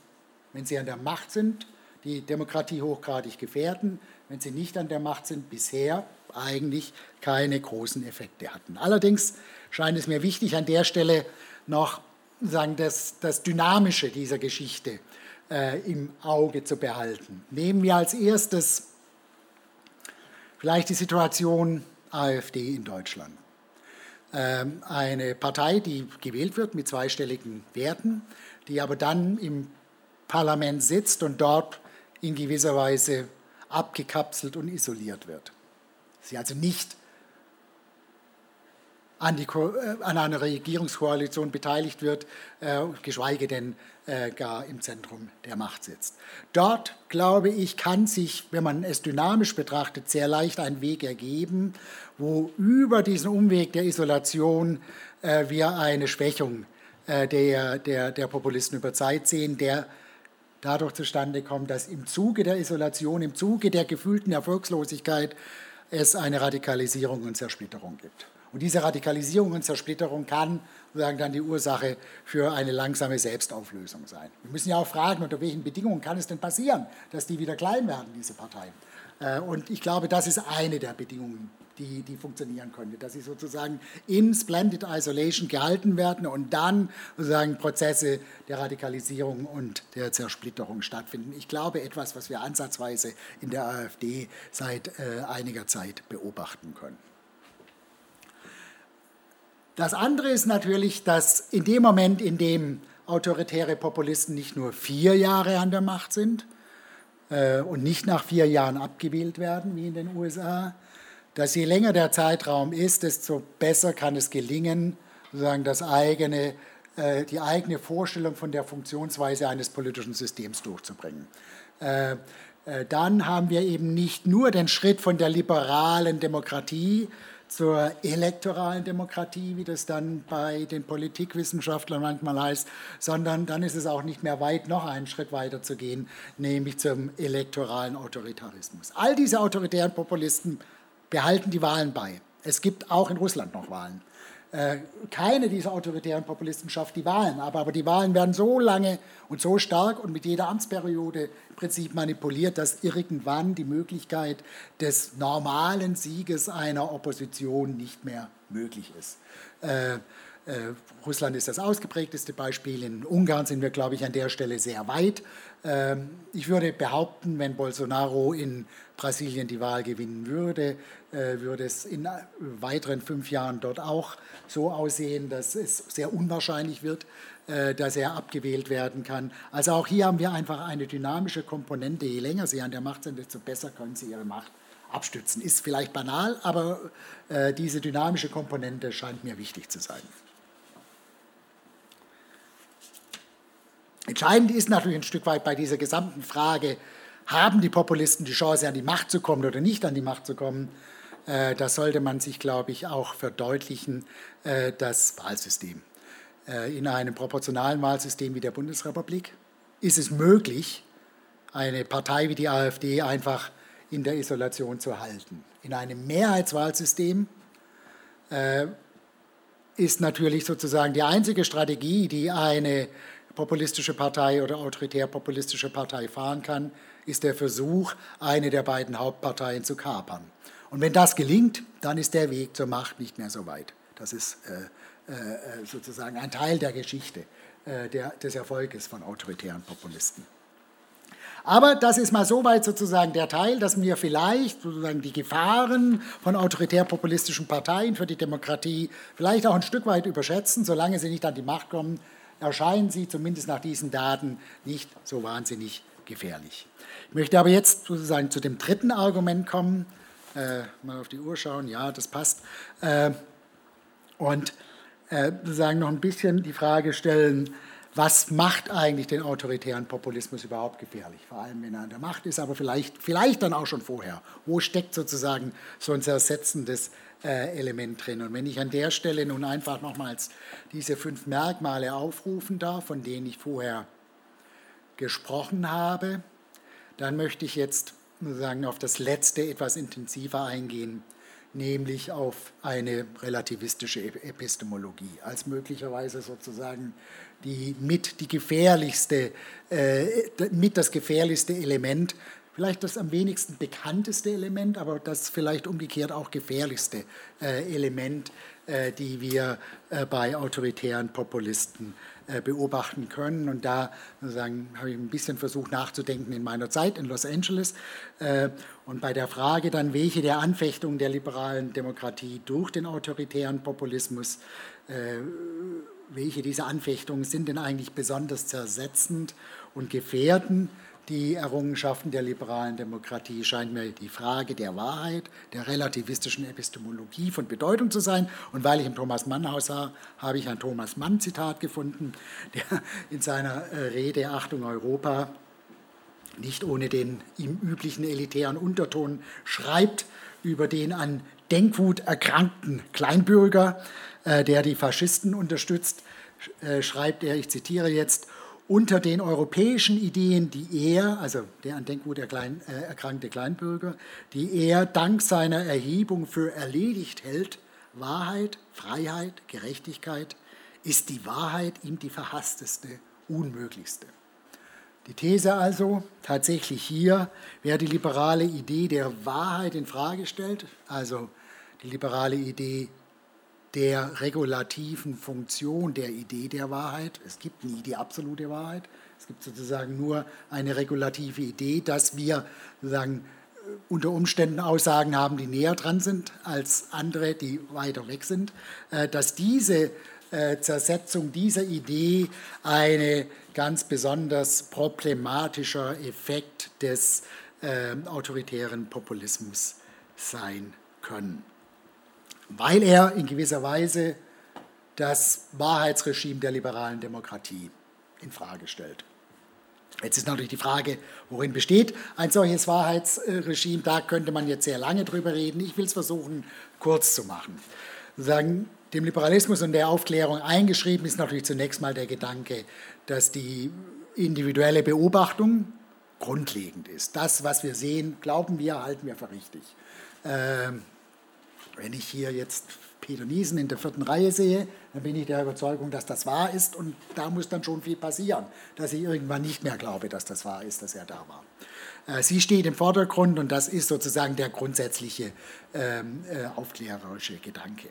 wenn sie an der Macht sind, die Demokratie hochgradig gefährden, wenn sie nicht an der Macht sind, bisher eigentlich keine großen Effekte hatten. Allerdings scheint es mir wichtig, an der Stelle noch sagen, das, das Dynamische dieser Geschichte äh, im Auge zu behalten. Nehmen wir als erstes Vielleicht die Situation AfD in Deutschland. Ähm, eine Partei, die gewählt wird mit zweistelligen Werten, die aber dann im Parlament sitzt und dort in gewisser Weise abgekapselt und isoliert wird. Sie also nicht an, die, äh, an einer Regierungskoalition beteiligt wird, äh, geschweige denn äh, gar im Zentrum der Macht sitzt. Dort, glaube ich, kann sich, wenn man es dynamisch betrachtet, sehr leicht ein Weg ergeben, wo über diesen Umweg der Isolation äh, wir eine Schwächung äh, der, der, der Populisten über Zeit sehen, der dadurch zustande kommt, dass im Zuge der Isolation, im Zuge der gefühlten Erfolgslosigkeit es eine Radikalisierung und Zersplitterung gibt. Und diese Radikalisierung und Zersplitterung kann sozusagen dann die Ursache für eine langsame Selbstauflösung sein. Wir müssen ja auch fragen, unter welchen Bedingungen kann es denn passieren, dass die wieder klein werden, diese Parteien. Äh, und ich glaube, das ist eine der Bedingungen, die, die funktionieren könnte, dass sie sozusagen in Splendid Isolation gehalten werden und dann sozusagen Prozesse der Radikalisierung und der Zersplitterung stattfinden. Ich glaube, etwas, was wir ansatzweise in der AfD seit äh, einiger Zeit beobachten können. Das andere ist natürlich, dass in dem Moment, in dem autoritäre Populisten nicht nur vier Jahre an der Macht sind äh, und nicht nach vier Jahren abgewählt werden, wie in den USA, dass je länger der Zeitraum ist, desto besser kann es gelingen, sozusagen das eigene, äh, die eigene Vorstellung von der Funktionsweise eines politischen Systems durchzubringen. Äh, äh dann haben wir eben nicht nur den Schritt von der liberalen Demokratie, zur elektoralen Demokratie, wie das dann bei den Politikwissenschaftlern manchmal heißt, sondern dann ist es auch nicht mehr weit, noch einen Schritt weiter zu gehen, nämlich zum elektoralen Autoritarismus. All diese autoritären Populisten behalten die Wahlen bei. Es gibt auch in Russland noch Wahlen. Äh, keine dieser autoritären Populisten schafft die Wahlen, aber, aber die Wahlen werden so lange und so stark und mit jeder Amtsperiode im Prinzip manipuliert, dass irgendwann die Möglichkeit des normalen Sieges einer Opposition nicht mehr möglich ist. Äh, äh, Russland ist das ausgeprägteste Beispiel. In Ungarn sind wir, glaube ich, an der Stelle sehr weit. Ähm, ich würde behaupten, wenn Bolsonaro in Brasilien die Wahl gewinnen würde, äh, würde es in weiteren fünf Jahren dort auch so aussehen, dass es sehr unwahrscheinlich wird, äh, dass er abgewählt werden kann. Also auch hier haben wir einfach eine dynamische Komponente. Je länger sie an der Macht sind, desto besser können sie ihre Macht abstützen. Ist vielleicht banal, aber diese dynamische Komponente scheint mir wichtig zu sein. Entscheidend ist natürlich ein Stück weit bei dieser gesamten Frage, haben die Populisten die Chance, an die Macht zu kommen oder nicht an die Macht zu kommen? Äh, da sollte man sich, glaube ich, auch verdeutlichen, äh, das Wahlsystem. Äh, in einem proportionalen Wahlsystem wie der Bundesrepublik ist es möglich, eine Partei wie die AfD einfach in der Isolation zu halten. In einem Mehrheitswahlsystem ist natürlich sozusagen die einzige Strategie, die eine populistische Partei oder autoritär-populistische Partei fahren kann, ist der Versuch, eine der beiden Hauptparteien zu kapern. Und wenn das gelingt, dann ist der Weg zur Macht nicht mehr so weit. Das ist äh, äh, sozusagen ein Teil der Geschichte äh, der, des Erfolges von autoritären Populisten. Aber das ist mal soweit sozusagen der Teil, dass wir vielleicht sozusagen die Gefahren von autoritär-populistischen Parteien für die Demokratie vielleicht auch ein Stück weit überschätzen. Solange sie nicht an die Macht kommen, erscheinen sie zumindest nach diesen Daten nicht so wahnsinnig gefährlich. Ich möchte aber jetzt sozusagen zu dem dritten Argument kommen. Äh, mal auf die Uhr schauen, ja, das passt. Äh, und äh, sozusagen noch ein bisschen die Frage stellen, was macht eigentlich den autoritären Populismus überhaupt gefährlich? Vor allem, wenn er an der Macht ist, aber vielleicht, vielleicht dann auch schon vorher. Wo steckt sozusagen so ein zersetzendes äh, Element drin? Und wenn ich an der Stelle nun einfach nochmals diese fünf Merkmale aufrufen darf, von denen ich vorher gesprochen habe, dann möchte ich jetzt sozusagen auf das letzte etwas intensiver eingehen, nämlich auf eine relativistische Epistemologie als möglicherweise sozusagen die mit die gefährlichste, äh, mit das gefährlichste Element, vielleicht das am wenigsten bekannteste Element, aber das vielleicht umgekehrt auch gefährlichste äh, Element, äh, die wir äh, bei autoritären Populisten äh, beobachten können. Und da sagen, habe ich ein bisschen versucht nachzudenken in meiner Zeit in Los Angeles. Äh, und bei der Frage dann, welche der Anfechtungen der liberalen Demokratie durch den autoritären Populismus welche dieser Anfechtungen sind denn eigentlich besonders zersetzend und gefährden die Errungenschaften der liberalen Demokratie scheint mir die Frage der Wahrheit, der relativistischen Epistemologie von Bedeutung zu sein. Und weil ich im Thomas Mann-Haus war, habe ich ein Thomas Mann-Zitat gefunden, der in seiner äh, Rede Achtung Europa nicht ohne den ihm üblichen elitären Unterton schreibt über den an Denkwut erkrankten Kleinbürger, der die Faschisten unterstützt, äh, schreibt er, ich zitiere jetzt, unter den europäischen Ideen, die er, also der an Denkwut Klein, äh, erkrankte Kleinbürger, die er dank seiner Erhebung für erledigt hält, Wahrheit, Freiheit, Gerechtigkeit, ist die Wahrheit ihm die verhassteste, unmöglichste. Die These also, tatsächlich hier, wer die liberale Idee der Wahrheit in Frage stellt, also die liberale Idee der regulativen Funktion der Idee der Wahrheit. Es gibt nie die absolute Wahrheit. Es gibt sozusagen nur eine regulative Idee, dass wir sozusagen äh, unter Umständen Aussagen haben, die näher dran sind als andere, die weiter weg sind, äh, dass diese äh, Zersetzung dieser Idee ein ganz besonders problematischer Effekt des autoritären Populismus sein können weil er in gewisser Weise das Wahrheitsregime der liberalen Demokratie in Frage stellt. Jetzt ist natürlich die Frage, worin besteht ein solches Wahrheitsregime? Da könnte man jetzt sehr lange drüber reden. Ich will es versuchen, kurz zu machen. Sagen, dem Liberalismus und der Aufklärung eingeschrieben ist natürlich zunächst mal der Gedanke, dass die individuelle Beobachtung grundlegend ist. Das, was wir sehen, glauben wir, halten wir für richtig. Ähm, wenn ich hier jetzt Peter Niesen in der vierten Reihe sehe, dann bin ich der Überzeugung, dass das wahr ist und da muss dann schon viel passieren, dass ich irgendwann nicht mehr glaube, dass das wahr ist, dass er da war. Äh, sie steht im Vordergrund und das ist sozusagen der grundsätzliche ähm, äh, aufklärerische Gedanke.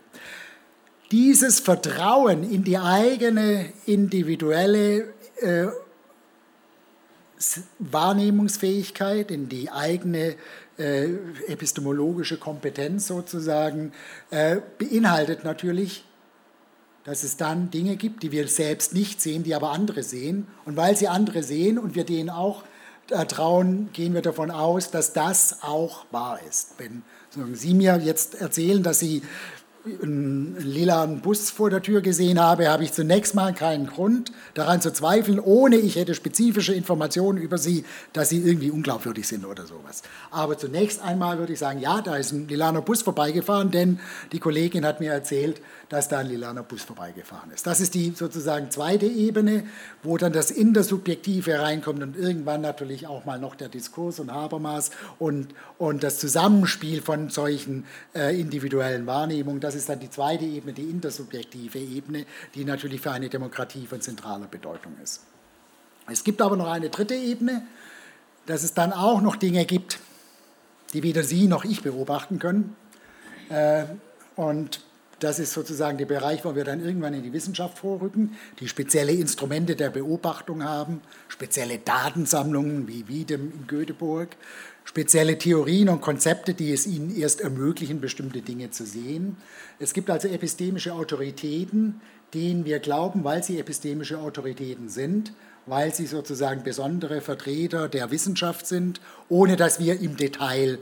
Dieses Vertrauen in die eigene individuelle äh, Wahrnehmungsfähigkeit, in die eigene äh, epistemologische Kompetenz sozusagen, äh, beinhaltet natürlich, dass es dann Dinge gibt, die wir selbst nicht sehen, die aber andere sehen. Und weil sie andere sehen und wir denen auch äh, trauen, gehen wir davon aus, dass das auch wahr ist. Wenn Sie mir jetzt erzählen, dass Sie einen lilanen Bus vor der Tür gesehen habe, habe ich zunächst mal keinen Grund daran zu zweifeln, ohne ich hätte spezifische Informationen über sie, dass sie irgendwie unglaubwürdig sind oder sowas. Aber zunächst einmal würde ich sagen, ja, da ist ein lilaner Bus vorbeigefahren, denn die Kollegin hat mir erzählt, dass da ein lilaner Bus vorbeigefahren ist. Das ist die sozusagen zweite Ebene, wo dann das Intersubjektive reinkommt und irgendwann natürlich auch mal noch der Diskurs und Habermas und, und das Zusammenspiel von solchen äh, individuellen Wahrnehmungen. Das ist dann die zweite Ebene, die intersubjektive Ebene, die natürlich für eine Demokratie von zentraler Bedeutung ist. Es gibt aber noch eine dritte Ebene, dass es dann auch noch Dinge gibt, die weder Sie noch ich beobachten können. Äh, und das ist sozusagen der Bereich, wo wir dann irgendwann in die Wissenschaft vorrücken, die spezielle Instrumente der Beobachtung haben, spezielle Datensammlungen wie Wiedem in Göteborg, spezielle Theorien und Konzepte, die es ihnen erst ermöglichen, bestimmte Dinge zu sehen. Es gibt also epistemische Autoritäten, denen wir glauben, weil sie epistemische Autoritäten sind, weil sie sozusagen besondere Vertreter der Wissenschaft sind, ohne dass wir im Detail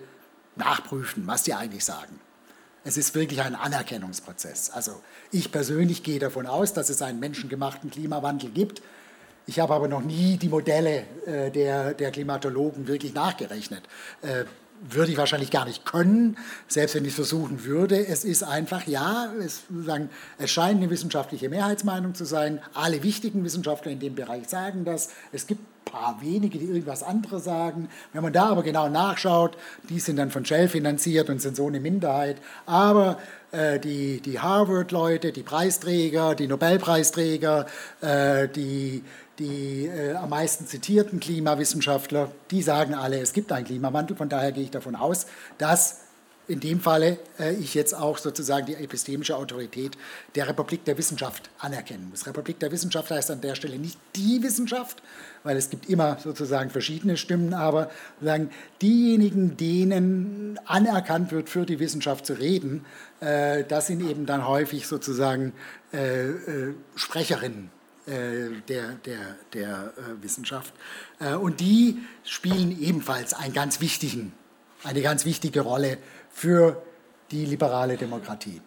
nachprüfen, was sie eigentlich sagen. Es ist wirklich ein Anerkennungsprozess. Also ich persönlich gehe davon aus, dass es einen menschengemachten Klimawandel gibt. Ich habe aber noch nie die Modelle äh, der, der Klimatologen wirklich nachgerechnet. Äh, würde ich wahrscheinlich gar nicht können, selbst wenn ich es versuchen würde. Es ist einfach, ja, es, sagen, es scheint eine wissenschaftliche Mehrheitsmeinung zu sein. Alle wichtigen Wissenschaftler in dem Bereich sagen das. Es gibt ein paar wenige, die irgendwas anderes sagen. Wenn man da aber genau nachschaut, die sind dann von Shell finanziert und sind so eine Minderheit. Aber äh, die, die Harvard-Leute, die Preisträger, die Nobelpreisträger, äh, die die äh, am meisten zitierten Klimawissenschaftler, die sagen alle, es gibt einen Klimawandel. Von daher gehe ich davon aus, dass in dem Falle äh, ich jetzt auch sozusagen die epistemische Autorität der Republik der Wissenschaft anerkennen muss. Republik der Wissenschaft heißt an der Stelle nicht die Wissenschaft, weil es gibt immer sozusagen verschiedene Stimmen, aber sozusagen diejenigen, denen anerkannt wird, für die Wissenschaft zu reden, äh, das sind eben dann häufig sozusagen äh, äh, Sprecherinnen der, der, der äh, Wissenschaft. Äh, und die spielen ebenfalls einen ganz wichtigen, eine ganz wichtige Rolle für die liberale Demokratie.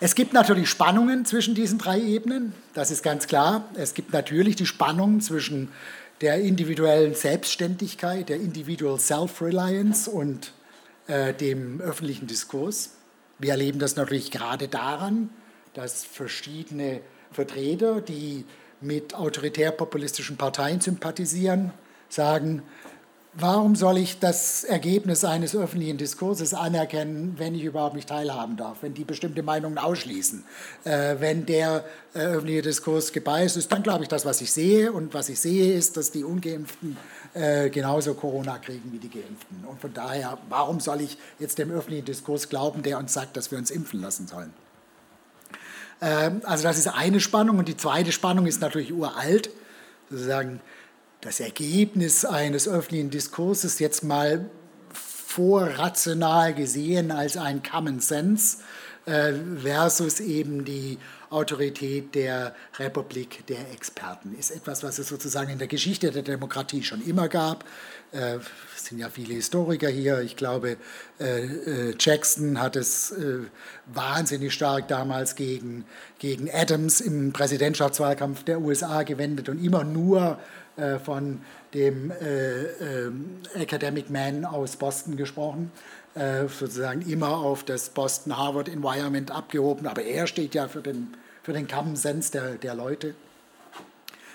Es gibt natürlich Spannungen zwischen diesen drei Ebenen, das ist ganz klar. Es gibt natürlich die Spannung zwischen der individuellen Selbstständigkeit, der Individual Self-Reliance und äh, dem öffentlichen Diskurs. Wir erleben das natürlich gerade daran, dass verschiedene Vertreter, die mit autoritär-populistischen Parteien sympathisieren, sagen, warum soll ich das Ergebnis eines öffentlichen Diskurses anerkennen, wenn ich überhaupt nicht teilhaben darf, wenn die bestimmte Meinungen ausschließen? Äh, wenn der äh, öffentliche Diskurs gebeißt ist, dann glaube ich das, was ich sehe. Und was ich sehe, ist, dass die Ungeimpften äh, genauso Corona kriegen wie die Geimpften. Und von daher, warum soll ich jetzt dem öffentlichen Diskurs glauben, der uns sagt, dass wir uns impfen lassen sollen? Ähm, also das ist eine Spannung und die zweite Spannung ist natürlich uralt, sozusagen das Ergebnis eines öffentlichen Diskurses jetzt mal vorrational gesehen als ein Common Sense äh, versus eben die Autorität der Republik der Experten. Ist etwas, was es sozusagen in der Geschichte der Demokratie schon immer gab. Äh, es sind ja viele Historiker hier. Ich glaube, äh, äh, Jackson hat es wahnsinnig stark damals gegen, gegen Adams im Präsidentschaftswahlkampf der USA gewendet und immer nur von dem Academic Man aus Boston gesprochen. sozusagen immer auf das Boston-Harvard Environment abgehoben, aber er steht ja für den, für den Common Sense der, der Leute.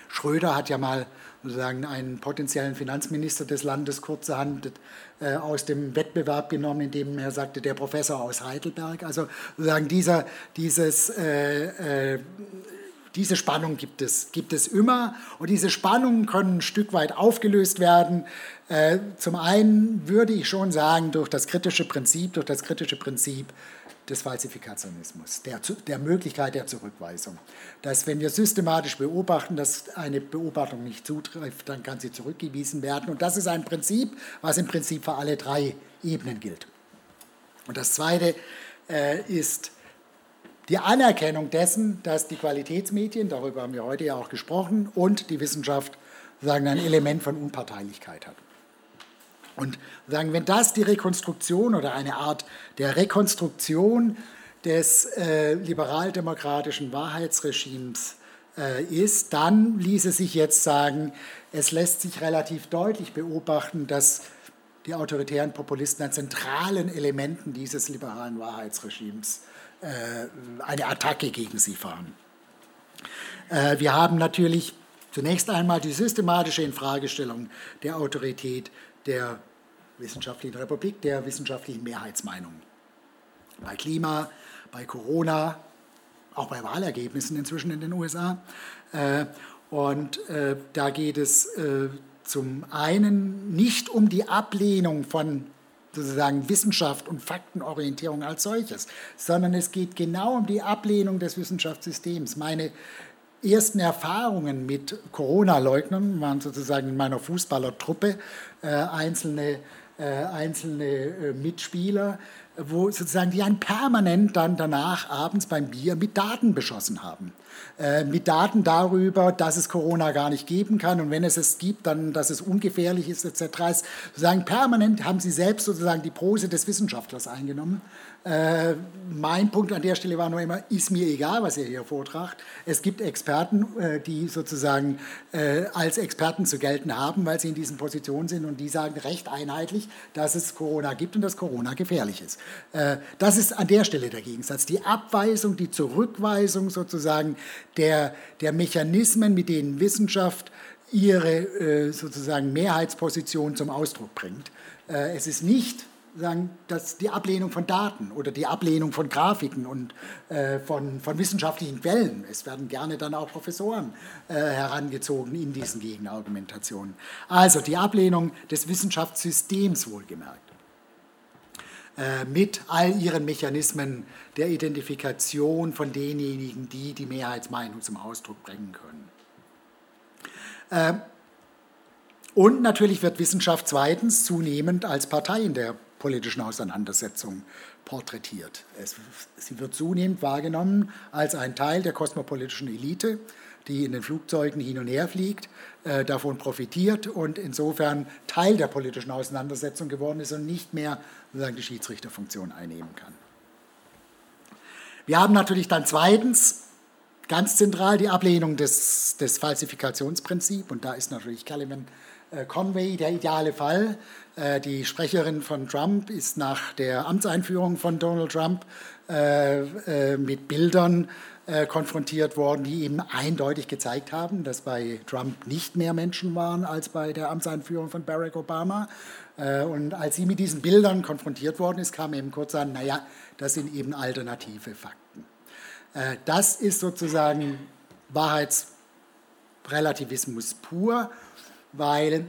Schröder hat ja mal sozusagen einen potenziellen Finanzminister des Landes kurzerhand äh, aus dem Wettbewerb genommen, indem er sagte, der Professor aus Heidelberg. Also sozusagen dieser, dieses, äh, äh, diese Spannung gibt es, gibt es immer und diese Spannungen können ein Stück weit aufgelöst werden. Äh, zum einen würde ich schon sagen, durch das kritische Prinzip, durch das kritische Prinzip des Falsifikationismus, der, der Möglichkeit der Zurückweisung. Dass wenn wir systematisch beobachten, dass eine Beobachtung nicht zutrifft, dann kann sie zurückgewiesen werden. Und das ist ein Prinzip, was im Prinzip für alle drei Ebenen gilt. Und das Zweite äh, ist die Anerkennung dessen, dass die Qualitätsmedien, darüber haben wir heute ja auch gesprochen, und die Wissenschaft sagen, ein Element von Unparteilichkeit hat. Und sagen, wenn das die Rekonstruktion oder eine Art der Rekonstruktion des äh, liberaldemokratischen Wahrheitsregimes äh, ist, dann ließe sich jetzt sagen, es lässt sich relativ deutlich beobachten, dass die autoritären Populisten an zentralen Elementen dieses liberalen Wahrheitsregimes eine Attacke gegen sie fahren. Wir haben natürlich zunächst einmal die systematische Infragestellung der Autorität der wissenschaftlichen Republik, der wissenschaftlichen Mehrheitsmeinung. Bei Klima, bei Corona, auch bei Wahlergebnissen inzwischen in den USA. Und da geht es zum einen nicht um die Ablehnung von sozusagen Wissenschaft und Faktenorientierung als solches, sondern es geht genau um die Ablehnung des Wissenschaftssystems. Meine ersten Erfahrungen mit Corona-Leugnern waren sozusagen in meiner Fußballertruppe äh, einzelne, äh, einzelne äh, Mitspieler, wo sozusagen die einen permanent dann danach abends beim Bier mit Daten beschossen haben. Äh, mit Daten darüber, dass es Corona gar nicht geben kann und wenn es es gibt, dann, dass es ungefährlich ist etc. Sozusagen permanent haben sie selbst sozusagen die Pose des Wissenschaftlers eingenommen äh, mein Punkt an der Stelle war nur immer, ist mir egal, was ihr hier vortragt. Es gibt Experten, äh, die sozusagen äh, als Experten zu gelten haben, weil sie in diesen Positionen sind und die sagen recht einheitlich, dass es Corona gibt und dass Corona gefährlich ist. Äh, das ist an der Stelle der Gegensatz. Die Abweisung, die Zurückweisung sozusagen der, der Mechanismen, mit denen Wissenschaft ihre äh, sozusagen Mehrheitsposition zum Ausdruck bringt. Äh, es ist nicht sagen, dass die Ablehnung von Daten oder die Ablehnung von Grafiken und äh, von, von wissenschaftlichen Quellen, es werden gerne dann auch Professoren äh, herangezogen in diesen Gegenargumentationen. Also die Ablehnung des Wissenschaftssystems wohlgemerkt mit all ihren Mechanismen der Identifikation von denjenigen, die die Mehrheitsmeinung zum Ausdruck bringen können. Äh, und natürlich wird Wissenschaft zweitens zunehmend als Partei in der politischen Auseinandersetzung porträtiert. Es, sie wird zunehmend wahrgenommen als ein Teil der kosmopolitischen Elite, die in den Flugzeugen hin und her fliegt, äh, davon profitiert und insofern Teil der politischen Auseinandersetzung geworden ist und nicht mehr sozusagen die Schiedsrichterfunktion einnehmen kann. Wir haben natürlich dann zweitens ganz zentral die Ablehnung des, des Falsifikationsprinzips und da ist natürlich Caliban äh, Conway der ideale Fall. Äh, die Sprecherin von Trump ist nach der Amtseinführung von Donald Trump äh, mit Bildern konfrontiert worden, die eben eindeutig gezeigt haben, dass bei Trump nicht mehr Menschen waren als bei der Amtseinführung von Barack Obama. Und als sie mit diesen Bildern konfrontiert worden ist, kam eben kurz an, naja, das sind eben alternative Fakten. Das ist sozusagen Wahrheitsrelativismus pur weil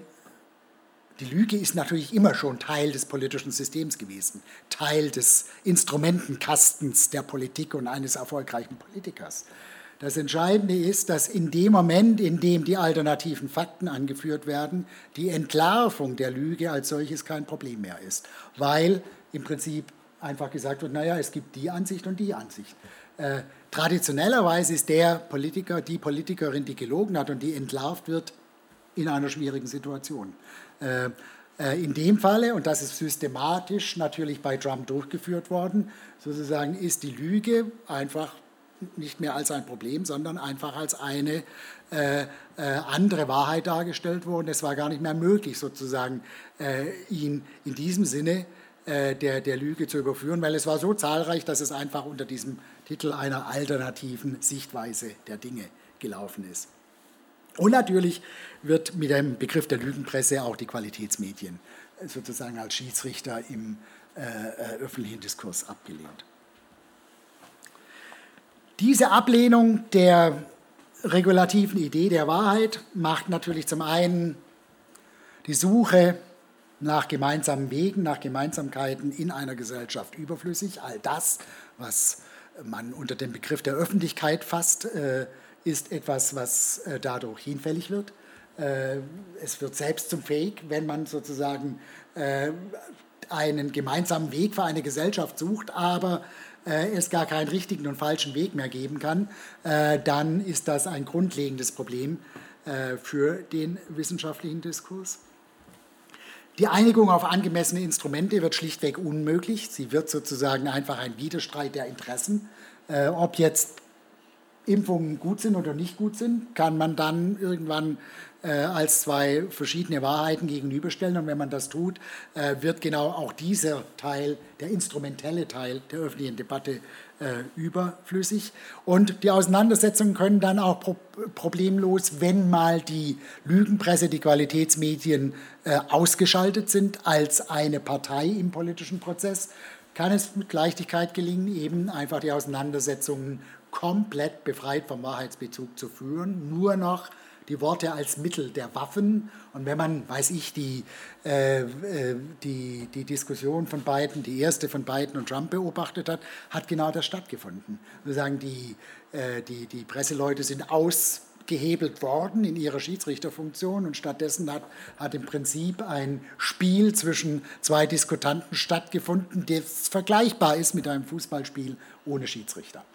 die Lüge ist natürlich immer schon Teil des politischen Systems gewesen, Teil des Instrumentenkastens der Politik und eines erfolgreichen Politikers. Das Entscheidende ist, dass in dem Moment, in dem die alternativen Fakten angeführt werden, die Entlarvung der Lüge als solches kein Problem mehr ist, weil im Prinzip einfach gesagt wird, naja, es gibt die Ansicht und die Ansicht. Äh, traditionellerweise ist der Politiker, die Politikerin, die gelogen hat und die entlarvt wird, in einer schwierigen Situation. Äh, äh, in dem Falle, und das ist systematisch natürlich bei Trump durchgeführt worden, sozusagen ist die Lüge einfach nicht mehr als ein Problem, sondern einfach als eine äh, äh, andere Wahrheit dargestellt worden. Es war gar nicht mehr möglich, sozusagen äh, ihn in diesem Sinne äh, der, der Lüge zu überführen, weil es war so zahlreich, dass es einfach unter diesem Titel einer alternativen Sichtweise der Dinge gelaufen ist. Und natürlich wird mit dem Begriff der Lügenpresse auch die Qualitätsmedien sozusagen als Schiedsrichter im äh, äh, öffentlichen Diskurs abgelehnt. Diese Ablehnung der regulativen Idee der Wahrheit macht natürlich zum einen die Suche nach gemeinsamen Wegen, nach Gemeinsamkeiten in einer Gesellschaft überflüssig. All das, was man unter dem Begriff der Öffentlichkeit fasst, äh, ist etwas, was äh, dadurch hinfällig wird. Äh, es wird selbst zum Fake, wenn man sozusagen äh, einen gemeinsamen Weg für eine Gesellschaft sucht, aber es gar keinen richtigen und falschen Weg mehr geben kann, dann ist das ein grundlegendes Problem für den wissenschaftlichen Diskurs. Die Einigung auf angemessene Instrumente wird schlichtweg unmöglich. Sie wird sozusagen einfach ein Widerstreit der Interessen. Ob jetzt Impfungen gut sind oder nicht gut sind, kann man dann irgendwann äh, als zwei verschiedene Wahrheiten gegenüberstellen. Und wenn man das tut, äh, wird genau auch dieser Teil, der instrumentelle Teil der öffentlichen Debatte, äh, überflüssig. Und die Auseinandersetzungen können dann auch pro problemlos, wenn mal die Lügenpresse, die Qualitätsmedien äh, ausgeschaltet sind als eine Partei im politischen Prozess, kann es mit Leichtigkeit gelingen, eben einfach die Auseinandersetzungen komplett befreit vom Wahrheitsbezug zu führen, nur noch die Worte als Mittel der Waffen. Und wenn man, weiß ich, die, äh, äh, die, die Diskussion von Biden, die erste von Biden und Trump beobachtet hat, hat genau das stattgefunden. Wir sagen, die, äh, die, die Presseleute sind ausgehebelt worden in ihrer Schiedsrichterfunktion und stattdessen hat, hat im Prinzip ein Spiel zwischen zwei Diskutanten stattgefunden, das vergleichbar ist mit einem Fußballspiel ohne Schiedsrichter.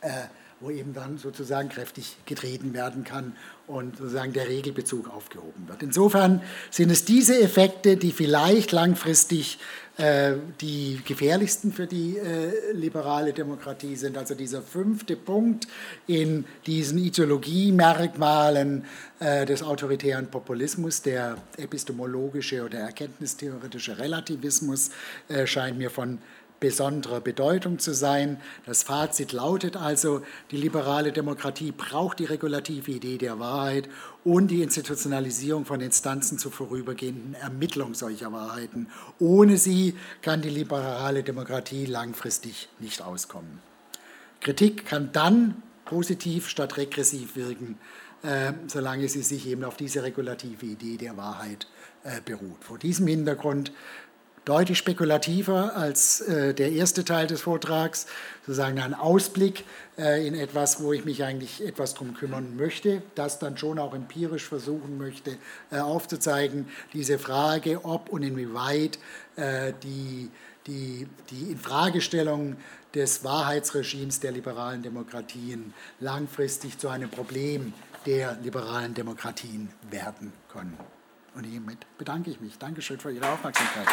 Äh, wo eben dann sozusagen kräftig getreten werden kann und sozusagen der Regelbezug aufgehoben wird. Insofern sind es diese Effekte, die vielleicht langfristig äh, die gefährlichsten für die äh, liberale Demokratie sind. Also dieser fünfte Punkt in diesen Ideologiemerkmalen äh, des autoritären Populismus, der epistemologische oder erkenntnistheoretische Relativismus, äh, scheint mir von besonderer Bedeutung zu sein. Das Fazit lautet also, die liberale Demokratie braucht die regulative Idee der Wahrheit und die Institutionalisierung von Instanzen zur vorübergehenden Ermittlung solcher Wahrheiten. Ohne sie kann die liberale Demokratie langfristig nicht auskommen. Kritik kann dann positiv statt regressiv wirken, äh, solange sie sich eben auf diese regulative Idee der Wahrheit äh, beruht. Vor diesem Hintergrund deutlich spekulativer als äh, der erste Teil des Vortrags, sozusagen ein Ausblick äh, in etwas, wo ich mich eigentlich etwas drum kümmern möchte, das dann schon auch empirisch versuchen möchte äh, aufzuzeigen, diese Frage, ob und inwieweit äh, die, die, die Infragestellung des Wahrheitsregimes der liberalen Demokratien langfristig zu einem Problem der liberalen Demokratien werden können. Und hiermit bedanke ich mich. Dankeschön für Ihre Aufmerksamkeit.